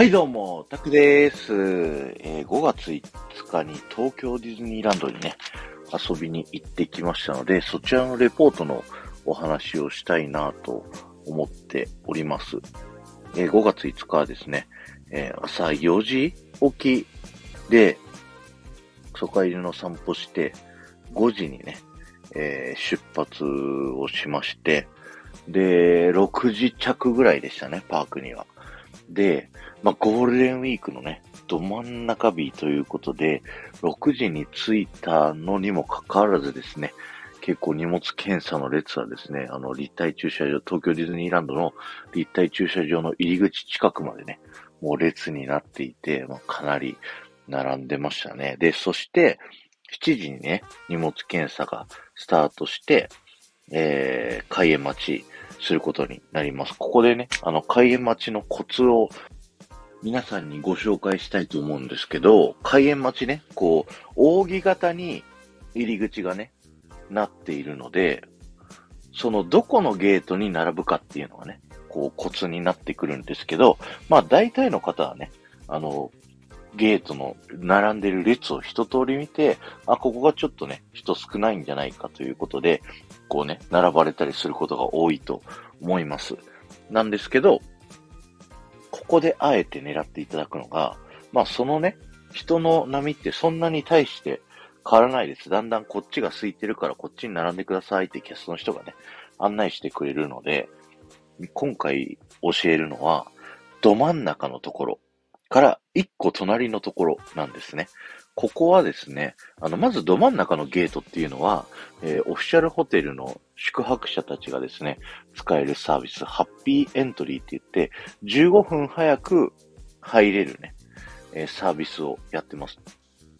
はい、どうも、タクです。えー5月5日に東京ディズニーランドにね、遊びに行ってきましたので、そちらのレポートのお話をしたいなと思っております。えー5月5日はですね、えー朝4時起きで、初回の散歩して、5時にね、えー出発をしまして、で、6時着ぐらいでしたね、パークには。で、まあ、ゴールデンウィークのね、ど真ん中日ということで、6時に着いたのにもかかわらずですね、結構荷物検査の列はですね、あの、立体駐車場、東京ディズニーランドの立体駐車場の入り口近くまでね、もう列になっていて、まあ、かなり並んでましたね。で、そして、7時にね、荷物検査がスタートして、えー、開園待ちすることになります。ここでね、あの、開園待ちのコツを皆さんにご紹介したいと思うんですけど、開園待ちね、こう、扇形に入り口がね、なっているので、そのどこのゲートに並ぶかっていうのがね、こうコツになってくるんですけど、まあ大体の方はね、あの、ゲートの並んでる列を一通り見て、あ、ここがちょっとね、人少ないんじゃないかということで、こうね、並ばれたりすることが多いと思います。なんですけど、ここであえて狙っていただくのが、まあそのね、人の波ってそんなに対して変わらないです。だんだんこっちが空いてるからこっちに並んでくださいってキャストの人がね、案内してくれるので、今回教えるのは、ど真ん中のところから一個隣のところなんですね。ここはですね、あの、まずど真ん中のゲートっていうのは、えーオフィシャルホテルの宿泊者たちがですね、使えるサービス、ハッピーエントリーって言って、15分早く入れるね、えーサービスをやってます。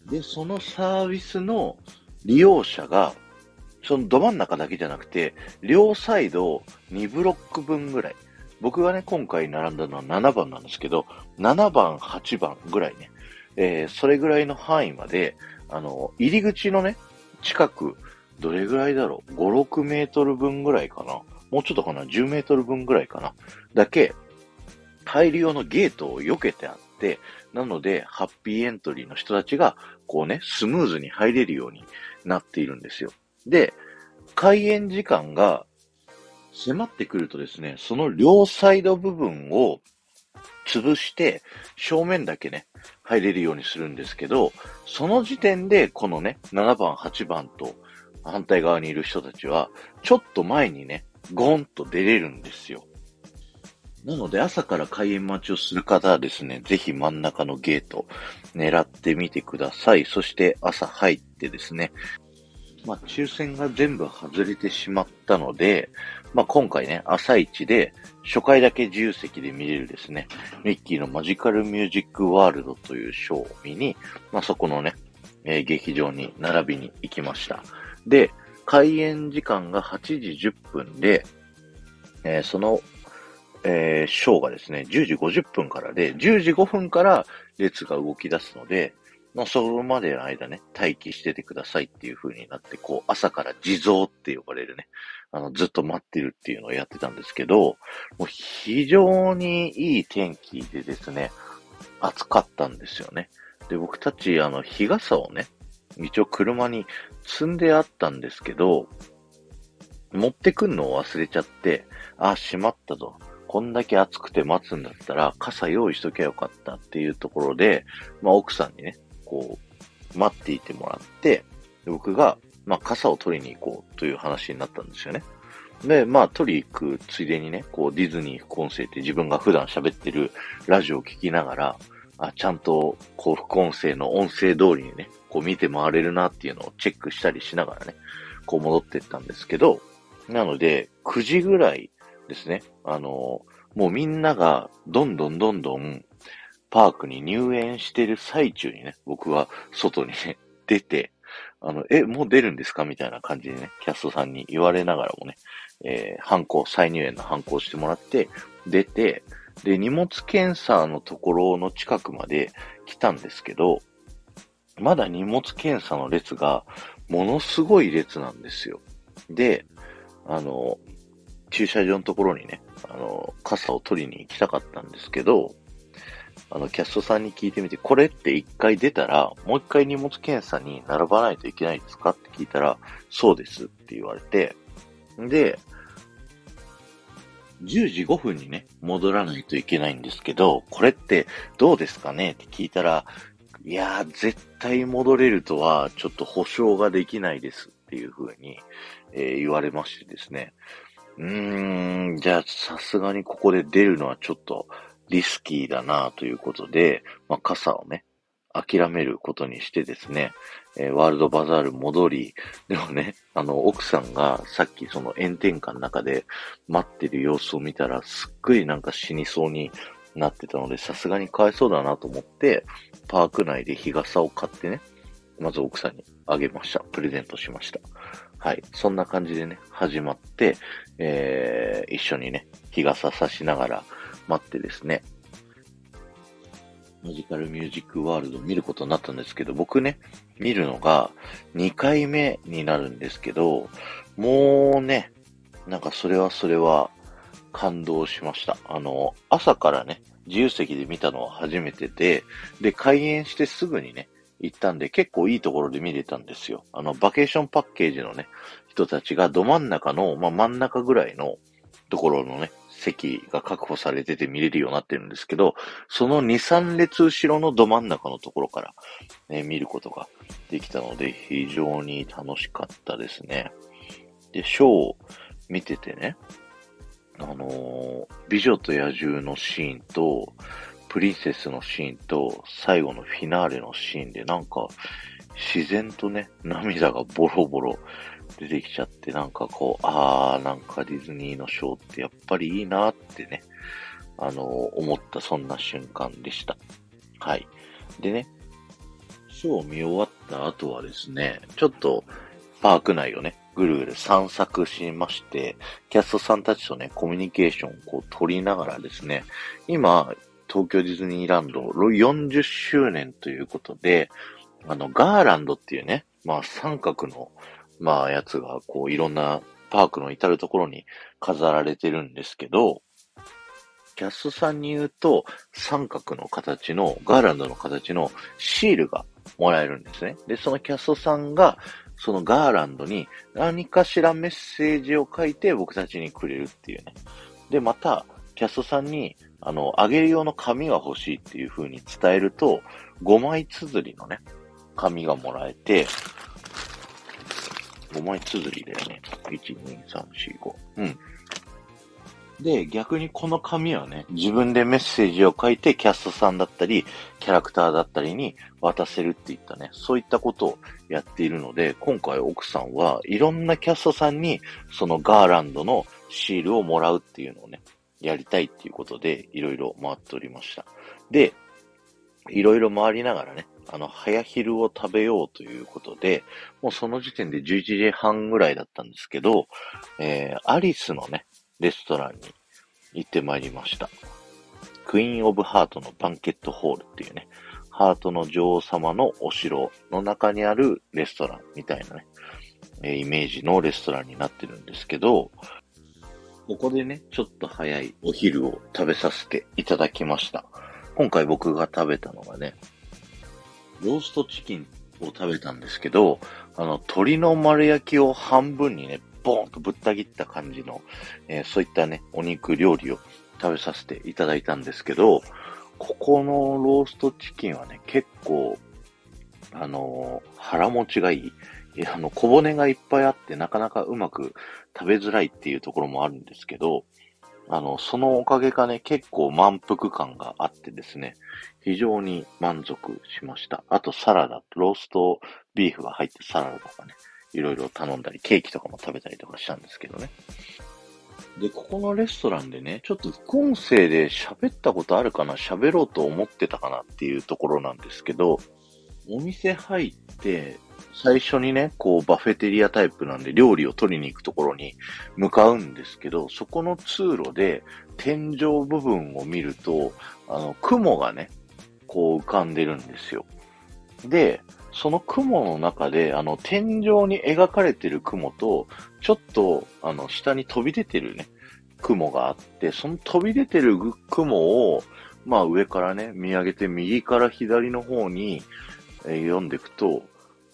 で、そのサービスの利用者が、そのど真ん中だけじゃなくて、両サイド2ブロック分ぐらい。僕がね、今回並んだのは7番なんですけど、7番、8番ぐらいね、えーそれぐらいの範囲まで、あの、入り口のね、近く、どれぐらいだろう ?5、6メートル分ぐらいかな？もうちょっとかな ?10 メートル分ぐらいかな？だけ、入る用のゲートを避けてあって、なので、ハッピーエントリーの人たちが、こうね、スムーズに入れるようになっているんですよ。で、開園時間が迫ってくるとですね、その両サイド部分を潰して、正面だけね、入れるようにするんですけど、その時点で、このね、7番、8番と反対側にいる人たちは、ちょっと前にね、ゴンと出れるんですよ。なので、朝から開園待ちをする方はですね、ぜひ真ん中のゲート狙ってみてください。そして朝入ってですね、まあ、抽選が全部外れてしまったので、まあ、今回ね、朝一で初回だけ自由席で見れるですね、ミッキーのマジカルミュージックワールドというショーを見に、まあ、そこのね、えー劇場に並びに行きました。で、開演時間が8時10分で、えーその、えーショーがですね、10時50分からで、10時5分から列が動き出すので、まあ、それまでの間ね、待機しててくださいっていう風になって、こう、朝から地蔵って呼ばれるね、あの、ずっと待ってるっていうのをやってたんですけど、もう非常にいい天気でですね、暑かったんですよね。で、僕たち、あの、日傘をね、一応車に積んであったんですけど、持ってくんのを忘れちゃって、あ、しまったと。こんだけ暑くて待つんだったら、傘用意しときゃよかったっていうところで、まあ、奥さんにね、こう、待っていてもらって、で僕が、まあ、傘を取りに行こうという話になったんですよね。で、まあ、取り行くついでにね、こう、ディズニー副音声って自分が普段喋ってるラジオを聞きながら、あ、ちゃんと、こう、副音声の音声通りにね、こう見て回れるなっていうのをチェックしたりしながらね、こう戻ってったんですけど、なので、9時ぐらいですね、あの、もうみんながどんどんどんどんパークに入園してる最中にね、僕は外にね、出て、あの、え、もう出るんですかみたいな感じでね、キャストさんに言われながらもね、えー、反抗、再入園の反抗してもらって、出て、で、荷物検査のところの近くまで来たんですけど、まだ荷物検査の列がものすごい列なんですよ。で、あの、駐車場のところにね、あの、傘を取りに行きたかったんですけど、あの、キャストさんに聞いてみて、これって一回出たら、もう一回荷物検査に並ばないといけないですかって聞いたら、そうですって言われて、で、10時5分にね、戻らないといけないんですけど、これってどうですかねって聞いたら、いやー、絶対戻れるとは、ちょっと保証ができないですっていう風に、えー、言われましてですね。うーん、じゃあさすがにここで出るのはちょっとリスキーだなということで、まあ、傘をね、諦めることにしてですね、えー、ワールドバザール戻り、でもね、あの、奥さんがさっきその炎天下の中で待ってる様子を見たら、すっごいなんか死にそうになってたので、さすがにかわいそうだなと思って、パーク内で日傘を買ってね、まず奥さんにあげました。プレゼントしました。はい。そんな感じでね、始まって、えー、一緒にね、日傘差しながら待ってですね、マジカルミュージックワールド見ることになったんですけど、僕ね、見るのが2回目になるんですけど、もうね、なんかそれはそれは感動しました。あの、朝からね、自由席で見たのは初めてで、で、開園してすぐにね、行ったんで、結構いいところで見れたんですよ。あの、バケーションパッケージのね、人たちがど真ん中の、まあ、真ん中ぐらいのところのね、席が確保されてて見れるようになってるんですけど、その2、3列後ろのど真ん中のところから、ね、見ることができたので、非常に楽しかったですね。で、ショーを見ててね、あのー、美女と野獣のシーンと、プリンセスのシーンと、最後のフィナーレのシーンで、なんか、自然とね、涙がボロボロ出てきちゃって、なんかこう、あー、なんかディズニーのショーってやっぱりいいなってね、あのー、思ったそんな瞬間でした。はい。でね、ショーを見終わった後はですね、ちょっとパーク内をね、ぐるぐる散策しまして、キャストさんたちとね、コミュニケーションをこう取りながらですね、今、東京ディズニーランド40周年ということで、あの、ガーランドっていうね、まあ三角の、まあやつが、こういろんなパークの至るところに飾られてるんですけど、キャストさんに言うと、三角の形の、ガーランドの形のシールがもらえるんですね。で、そのキャストさんが、そのガーランドに何かしらメッセージを書いて僕たちにくれるっていうね。で、また、キャストさんに、あの、あげる用の紙が欲しいっていう風に伝えると、5枚綴りのね、紙がもらえて、5枚綴りだよね。1、2、3、4、5。うん。で、逆にこの紙はね、自分でメッセージを書いてキャストさんだったり、キャラクターだったりに渡せるっていったね、そういったことをやっているので、今回奥さんはいろんなキャストさんにそのガーランドのシールをもらうっていうのをね、やりたいっていうことで、いろいろ回っておりました。で、いろいろ回りながらね、あの、早昼を食べようということで、もうその時点で11時半ぐらいだったんですけど、えー、アリスのね、レストランに行ってまいりました。クイーン・オブ・ハートのバンケットホールっていうね、ハートの女王様のお城の中にあるレストランみたいなね、えイメージのレストランになってるんですけど、ここでね、ちょっと早いお昼を食べさせていただきました。今回僕が食べたのがね、ローストチキンを食べたんですけど、あの、鶏の丸焼きを半分にね、ボーンとぶった切った感じの、えー、そういったね、お肉料理を食べさせていただいたんですけど、ここのローストチキンはね、結構、あのー、腹持ちがいい。いや、あの、小骨がいっぱいあってなかなかうまく食べづらいっていうところもあるんですけど、あの、そのおかげかね、結構満腹感があってですね、非常に満足しました。あとサラダ、ローストビーフが入ってサラダとかね、いろいろ頼んだり、ケーキとかも食べたりとかしたんですけどね。で、ここのレストランでね、ちょっと副音声で喋ったことあるかな喋ろうと思ってたかなっていうところなんですけど、お店入って、最初にね、こうバフェテリアタイプなんで料理を取りに行くところに向かうんですけど、そこの通路で天井部分を見ると、あの、雲がね、こう浮かんでるんですよ。で、その雲の中で、あの、天井に描かれてる雲と、ちょっと、あの、下に飛び出てるね、雲があって、その飛び出てる雲を、まあ上からね、見上げて右から左の方に、えー、読んでいくと、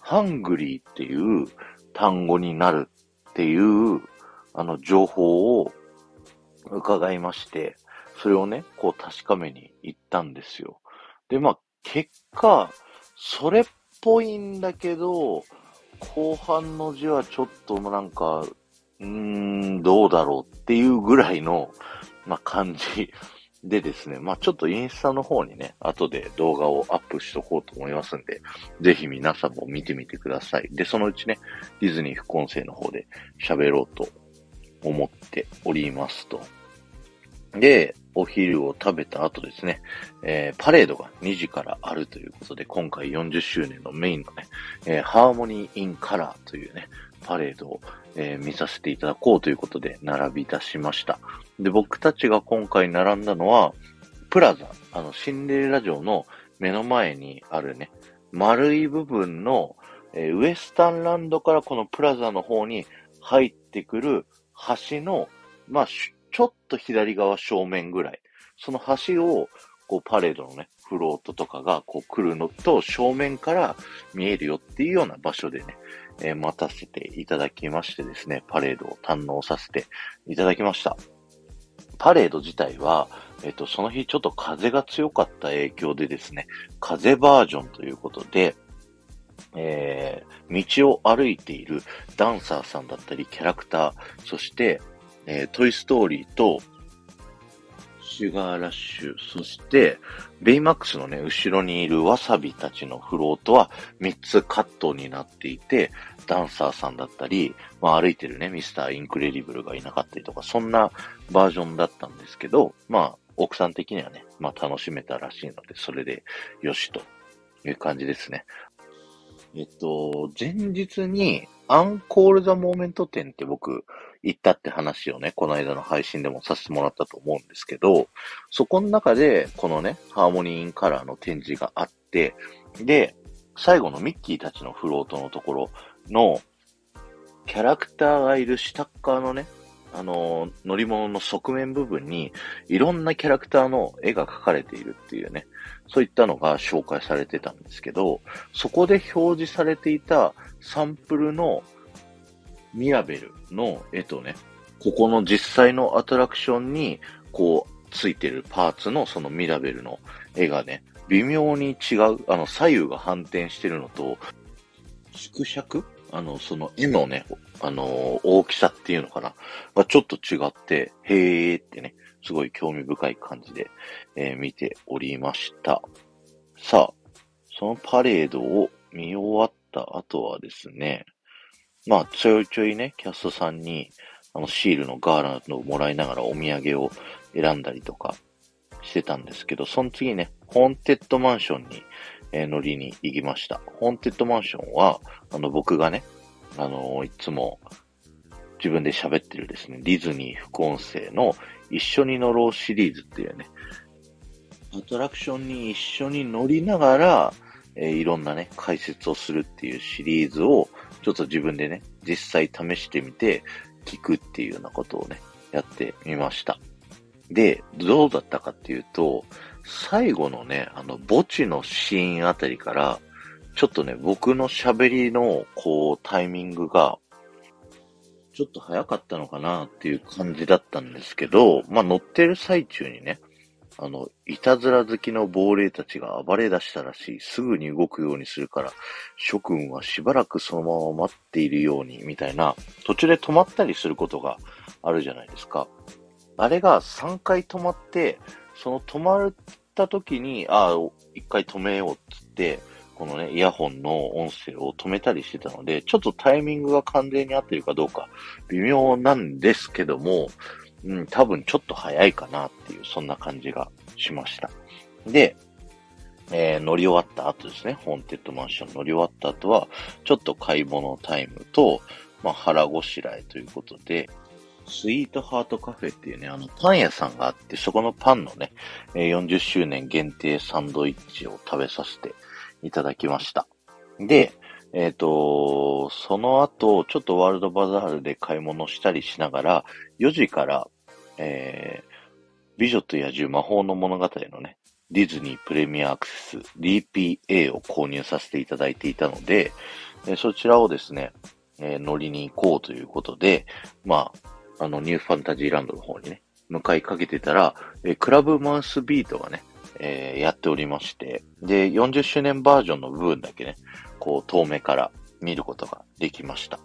ハングリーっていう単語になるっていう、あの、情報を伺いまして、それをね、こう確かめに行ったんですよ。で、まあ、結果、それっぽいんだけど、後半の字はちょっとなんか、うーん、どうだろうっていうぐらいの、まあ、感じ でですね、まあ、ちょっとインスタの方にね、後で動画をアップしとこうと思いますんで、ぜひ皆さんも見てみてください。で、そのうちね、ディズニー副音声の方で喋ろうと思っておりますと。で、お昼を食べた後ですね、えー、パレードが2時からあるということで、今回40周年のメインのね、えー、ハーモニー・イン・カラーというね、パレードを、えー、見させていただこうということで並び出しました。で、僕たちが今回並んだのは、プラザ、あの、シンデレラ城の目の前にあるね、丸い部分の、えー、ウエスタンランドからこのプラザの方に入ってくる橋の、まあ、ちょっと左側正面ぐらい。その橋を、こう、パレードのね、フロートとかが、こう、来るのと、正面から見えるよっていうような場所でね、えー、待たせていただきましてですね、パレードを堪能させていただきました。パレード自体は、えっ、と、その日ちょっと風が強かった影響でですね、風バージョンということで、えー、道を歩いているダンサーさんだったり、キャラクター、そして、えー、トイストーリーと、シュガーラッシュ、そして、ベイマックスのね、後ろにいるワサビたちのフロートは3つカットになっていて、ダンサーさんだったり、まあ歩いてるね、ミスターインクレディブルがいなかったりとか、そんなバージョンだったんですけど、まあ、奥さん的にはね、まあ楽しめたらしいので、それでよしという感じですね。えっと、前日にアンコール the moment 展って僕行ったって話をね、この間の配信でもさせてもらったと思うんですけど、そこの中で、このね、 Harmony in Color の展示があって、で、最後のミッキーたちのフロートのところの、キャラクターがいる下っ側のね、あの、乗り物の側面部分に、いろんなキャラクターの絵が描かれているっていうね、そういったのが紹介されてたんですけど、そこで表示されていたサンプルのミラベルの絵とね、ここの実際のアトラクションに、こう、ついてるパーツのそのミラベルの絵がね、微妙に違う、あの、左右が反転してるのと、縮尺？あの、その絵のね、あの大きさっていうのかな？がちょっと違って、へーってね、すごい興味深い感じで、えー、見ておりました。さあ、そのパレードを見終わった後はですね、まあ、ちょいちょいね、キャストさんに、あの、シールのガーランドをもらいながらお土産を選んだりとかしてたんですけど、その次ね、ホーンテッドマンションに、えー、乗りに行きました。ホーンテッドマンションは、あの、僕がね、あのー、いつも自分で喋ってるですね、ディズニー副音声の一緒に乗ろうシリーズっていうね、アトラクションに一緒に乗りながら、えー、いろんなね、解説をするっていうシリーズを、ちょっと自分でね、実際試してみて、聞くっていうようなことをね、やってみました。で、どうだったかっていうと、最後のね、あの、墓地のシーンあたりから、ちょっとね、僕の喋りの、こう、タイミングが、ちょっと早かったのかなっていう感じだったんですけど、まあ、乗ってる最中にね、あの、いたずら好きの亡霊たちが暴れ出したらしい。すぐに動くようにするから、諸君はしばらくそのまま待っているように、みたいな、途中で止まったりすることがあるじゃないですか。あれが3回止まって、その止まった時に、ああ、1回止めようっつって、このね、イヤホンの音声を止めたりしてたので、ちょっとタイミングが完全に合ってるかどうか微妙なんですけども、うん、多分ちょっと早いかなっていう、そんな感じがしました。で、えー、乗り終わった後ですね、ホーンテッドマンション乗り終わった後は、ちょっと買い物タイムと、まあ、腹ごしらえということで、スイートハートカフェっていうね、あの、パン屋さんがあって、そこのパンのね、40周年限定サンドイッチを食べさせていただきました。で、えっ、ー、と、その後、ちょっとワールドバザールで買い物したりしながら、4時から、えー、美女と野獣魔法の物語のね、ディズニープレミアアクセス DPA を購入させていただいていたので、えそちらをですね、えー、乗りに行こうということで、まあ、あの、ニューファンタジーランドの方にね、向かいかけてたら、えー、クラブマウスビートがね、えー、やっておりまして、で、40周年バージョンの部分だけね、こう、遠目から見ることができました。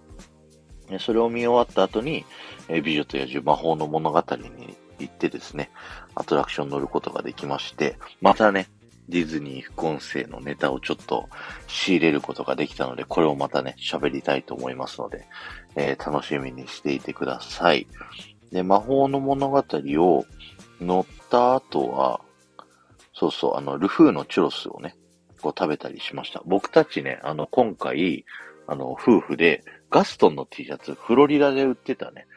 それを見終わった後に、え美女と野獣魔法の物語に行ってですね、アトラクション乗ることができまして、またね、ディズニー副音声のネタをちょっと仕入れることができたので、これをまたね、喋りたいと思いますので、えー、楽しみにしていてください。で、魔法の物語を乗った後は、そうそう、あの、ルフーのチュロスをね、こう食べたりしました。僕たちね、あの、今回、あの、夫婦でガストンの T シャツ、フロリダで売ってたね、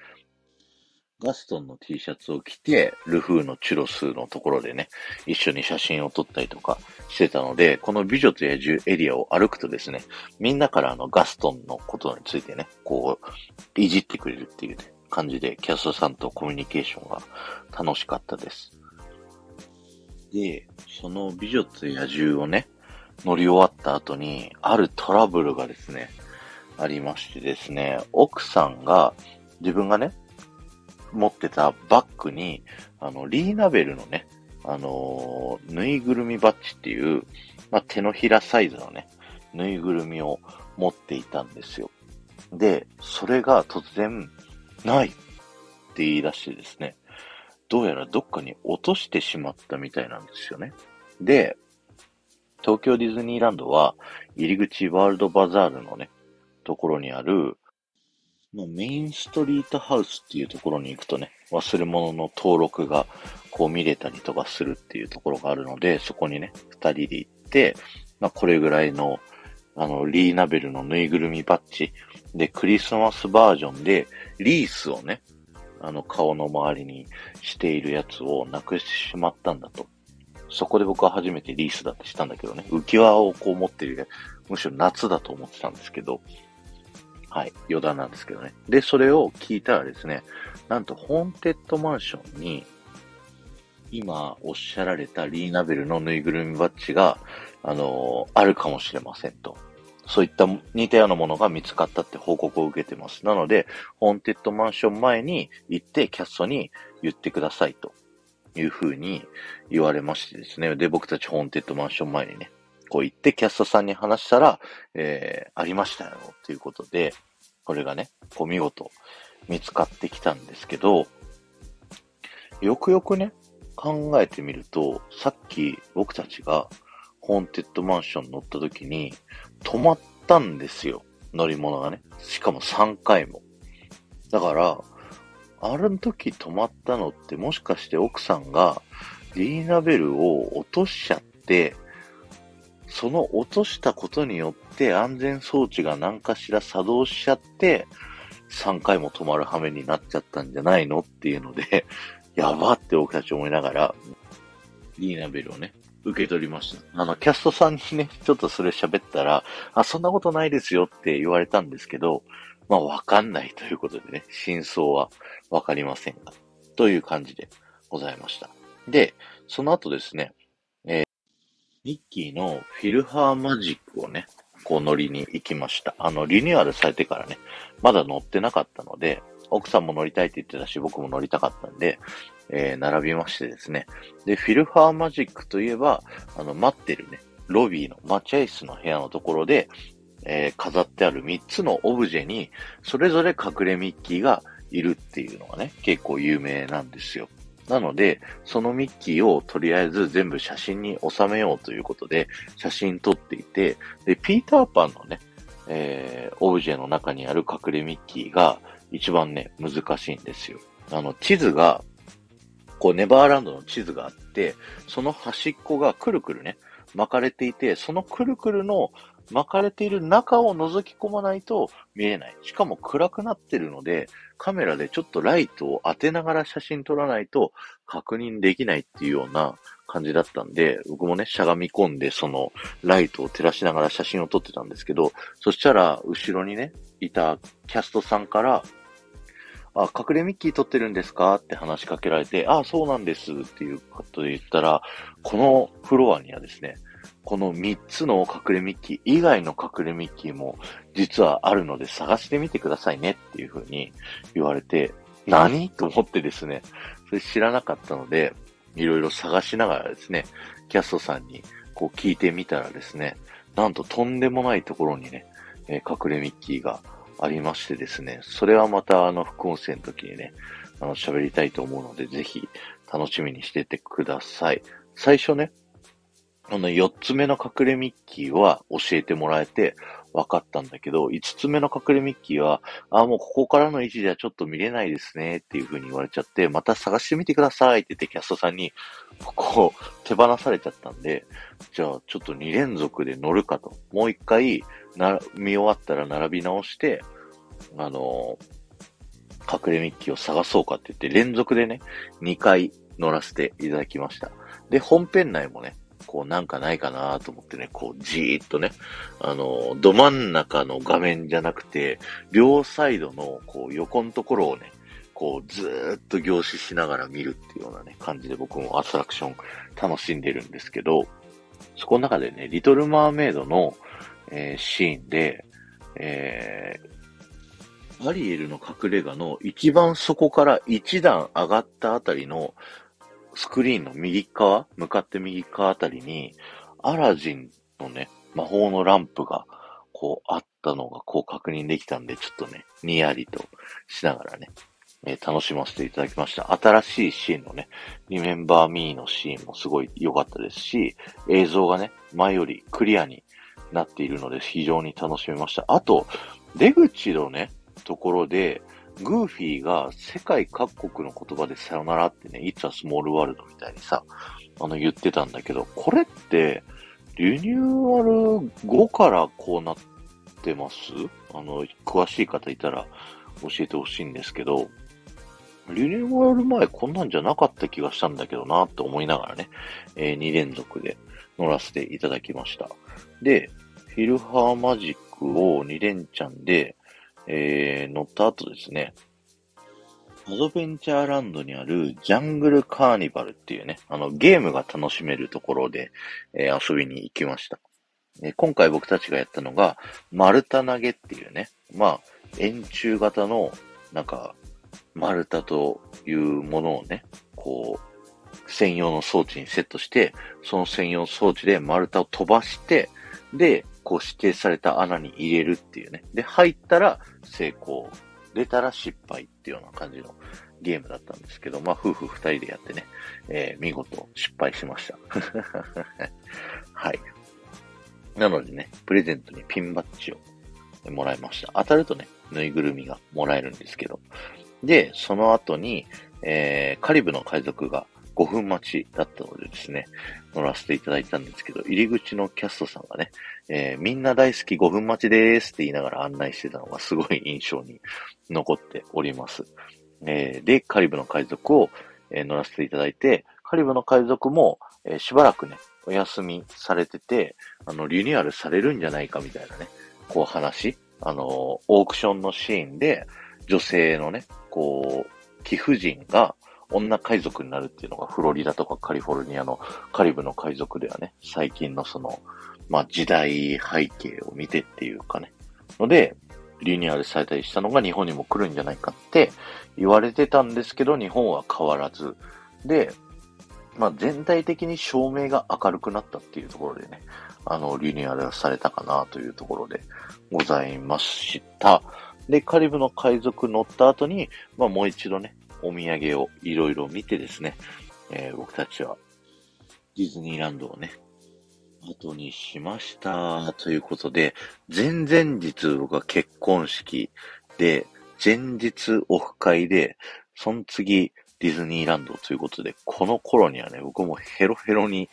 ガストンの T シャツを着て、ルフーのチュロスのところでね、一緒に写真を撮ったりとかしてたので、この美女と野獣エリアを歩くとですね、みんなからあのガストンのことについてね、こう、いじってくれるっていうね、感じで、キャストさんとコミュニケーションが楽しかったです。で、その美女と野獣をね、乗り終わった後に、あるトラブルがですね、ありましてですね、奥さんが、自分がね、持ってたバッグに、あの、リーナベルのね、あのー、ぬいぐるみバッジっていう、まあ、手のひらサイズのね、ぬいぐるみを持っていたんですよ。で、それが突然、ないって言い出してですね、どうやらどっかに落としてしまったみたいなんですよね。で、東京ディズニーランドは、入り口ワールドバザールのね、ところにある、メインストリートハウスっていうところに行くとね、忘れ物の登録がこう見れたりとかするっていうところがあるので、そこにね、二人で行って、まあこれぐらいの、あの、リーナベルのぬいぐるみバッジで、クリスマスバージョンで、リースをね、あの、顔の周りにしているやつをなくしてしまったんだと。そこで僕は初めてリースだってしたんだけどね、浮き輪をこう持ってる、むしろ夏だと思ってたんですけど、はい。余談なんですけどね。で、それを聞いたらですね、なんと、ホーンテッドマンションに、今おっしゃられたリーナベルのぬいぐるみバッジが、あのー、あるかもしれませんと。そういった似たようなものが見つかったって報告を受けてます。なので、ホーンテッドマンション前に行ってキャストに言ってくださいというふうに言われましてですね。で、僕たちホーンテッドマンション前にね、こう言ってキャストさんに話したら、えー、ありましたよ、ということで、これがね、こう見事見つかってきたんですけど、よくよくね、考えてみると、さっき僕たちがホーンテッドマンション乗った時に止まったんですよ。乗り物がね。しかも3回も。だから、ある時止まったのってもしかして奥さんがリーナベルを落としちゃって、その落としたことによって安全装置が何かしら作動しちゃって、3回も止まる羽目になっちゃったんじゃないのっていうので、やばって僕たち思いながら、リーナベルをね、受け取りました。あの、キャストさんにね、ちょっとそれ喋ったら、あ、そんなことないですよって言われたんですけど、まあ、わかんないということでね、真相はわかりませんが、という感じでございました。で、その後ですね、えミッキーのフィルハーマジックをね、こう乗りに行きました。あの、リニューアルされてからね、まだ乗ってなかったので、奥さんも乗りたいって言ってたし、僕も乗りたかったんで、えー、並びましてですね。で、フィルハーマジックといえば、あの、待ってるね、ロビーの待合室の部屋のところで、えー、飾ってある3つのオブジェに、それぞれ隠れミッキーがいるっていうのがね、結構有名なんですよ。なので、そのミッキーをとりあえず全部写真に収めようということで、写真撮っていて、で、ピーターパンのね、えー、オブジェの中にある隠れミッキーが一番ね、難しいんですよ。あの、地図が、こう、ネバーランドの地図があって、その端っこがくるくるね、巻かれていて、そのくるくるの巻かれている中を覗き込まないと見えない。しかも暗くなってるので、カメラでちょっとライトを当てながら写真撮らないと確認できないっていうような感じだったんで、僕もね、しゃがみ込んで、その、ライトを照らしながら写真を撮ってたんですけど、そしたら、後ろにね、いたキャストさんから、あ、隠れミッキー撮ってるんですか？って話しかけられて、あ、そうなんですっていうことで言ったら、このフロアにはですね、この3つの隠れミッキー以外の隠れミッキーも実はあるので探してみてくださいねっていう風に言われて、何と思ってですね、それ知らなかったので、いろいろ探しながらですね、キャストさんにこう聞いてみたらですね、なんととんでもないところにね、え、隠れミッキーがありましてですね、それはまたあの副音声の時にね、あの喋りたいと思うので、ぜひ楽しみにしててください。最初ね、あの、4つ目の隠れミッキーは教えてもらえて分かったんだけど、5つ目の隠れミッキーは、あ、もうここからの位置じゃちょっと見れないですねっていう風に言われちゃって、また探してみてくださいって言ってキャストさんに、ここを手放されちゃったんで、じゃあちょっと2連続で乗るかと。もう一回、な、見終わったら並び直して、あの、隠れミッキーを探そうかって言って、連続でね、2回乗らせていただきました。で、本編内もね、こうなんかないかなと思ってね、こうじーっとね、あの、ど真ん中の画面じゃなくて、両サイドのこう横のところをね、こうずーっと凝視しながら見るっていうようなね、感じで僕もアトラクション楽しんでるんですけど、そこの中でね、リトルマーメイドの、えー、シーンで、えー、アリエルの隠れ家の一番底から一段上がったあたりのスクリーンの右側、向かって右側あたりに、アラジンのね、魔法のランプが、こう、あったのが、こう確認できたんで、ちょっとね、にやりとしながらね、えー、楽しませていただきました。新しいシーンのね、Remember Me のシーンもすごい良かったですし、映像がね、前よりクリアになっているので、非常に楽しめました。あと、出口のね、ところで、グーフィーが世界各国の言葉でさよならってね、いつはスモールワールドみたいにさ、あの言ってたんだけど、これって、リニューアル後からこうなってます？あの、詳しい方いたら教えてほしいんですけど、リニューアル前こんなんじゃなかった気がしたんだけどなって思いながらね、えー、2連続で乗らせていただきました。で、フィルハーマジックを2連チャンで、えー、乗った後ですね、アドベンチャーランドにあるジャングルカーニバルっていうね、あのゲームが楽しめるところで、えー、遊びに行きました。え、今回僕たちがやったのが、丸太投げっていうね、まあ、円柱型の、なんか、丸太というものをね、こう、専用の装置にセットして、その専用装置で丸太を飛ばして、で、こう指定された穴に入れるっていうね。で、入ったら成功。出たら失敗っていうような感じのゲームだったんですけど、まあ、夫婦二人でやってね、えー、見事失敗しました。はい。なのでね、プレゼントにピンバッジをもらいました。当たるとね、ぬいぐるみがもらえるんですけど。で、その後に、えー、カリブの海賊が5分待ちだったのでですね、乗らせていただいたんですけど、入り口のキャストさんがね、えー、みんな大好き5分待ちでーすって言いながら案内してたのがすごい印象に残っております。えー、で、カリブの海賊を、えー、乗らせていただいて、カリブの海賊も、えしばらくね、お休みされてて、あの、リニューアルされるんじゃないかみたいなね、こう話、あの、オークションのシーンで、女性のね、こう、貴婦人が、女海賊になるっていうのがフロリダとかカリフォルニアのカリブの海賊ではね、最近のその、まあ時代背景を見てっていうかね、ので、リニューアルされたりしたのが日本にも来るんじゃないかって言われてたんですけど、日本は変わらず。で、まあ全体的に照明が明るくなったっていうところでね、あの、リニューアルされたかなというところでございました。で、カリブの海賊乗った後に、まあもう一度ね、お土産をいろいろ見てですね、えー、僕たちはディズニーランドをね、後にしました。ということで、前々日僕は結婚式で、前日オフ会で、その次ディズニーランドということで、この頃にはね、僕もヘロヘロに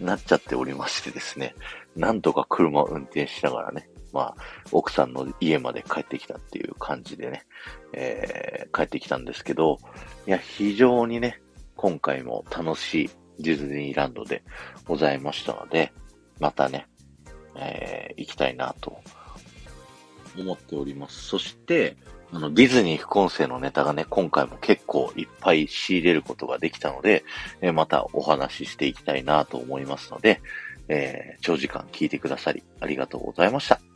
なっちゃっておりましてですね、なんとか車を運転しながらね、まあ、奥さんの家まで帰ってきたっていう感じでね、えー、帰ってきたんですけど、いや、非常にね、今回も楽しいディズニーランドでございましたので、またね、えー、行きたいなと思っております。そして、あの、ディズニー副音声のネタがね、今回も結構いっぱい仕入れることができたので、えー、またお話ししていきたいなと思いますので、えー、長時間聞いてくださりありがとうございました。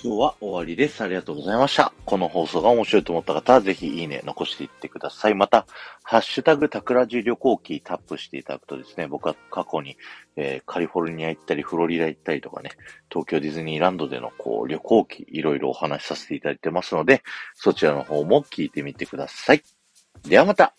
今日は終わりです。ありがとうございました。この放送が面白いと思った方は、ぜひいいね、残していってください。また、ハッシュタグ、タクラジ旅行記タップしていただくとですね、僕は過去に、えー、カリフォルニア行ったり、フロリダ行ったりとかね、東京ディズニーランドでのこう旅行記、いろいろお話しさせていただいてますので、そちらの方も聞いてみてください。ではまた